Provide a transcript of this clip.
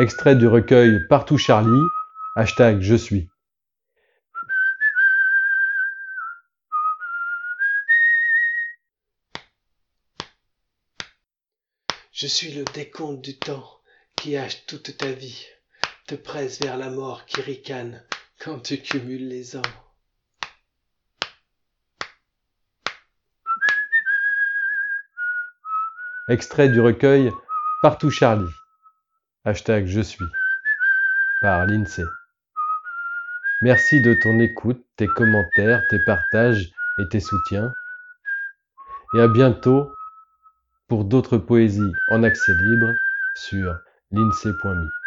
Extrait du recueil Partout Charlie, hashtag Je suis. Je suis le décompte du temps qui hache toute ta vie, te presse vers la mort qui ricane quand tu cumules les ans. Extrait du recueil Partout Charlie, hashtag Je suis, par l'INSEE. Merci de ton écoute, tes commentaires, tes partages et tes soutiens. Et à bientôt pour d'autres poésies en accès libre sur l'INSEE.me.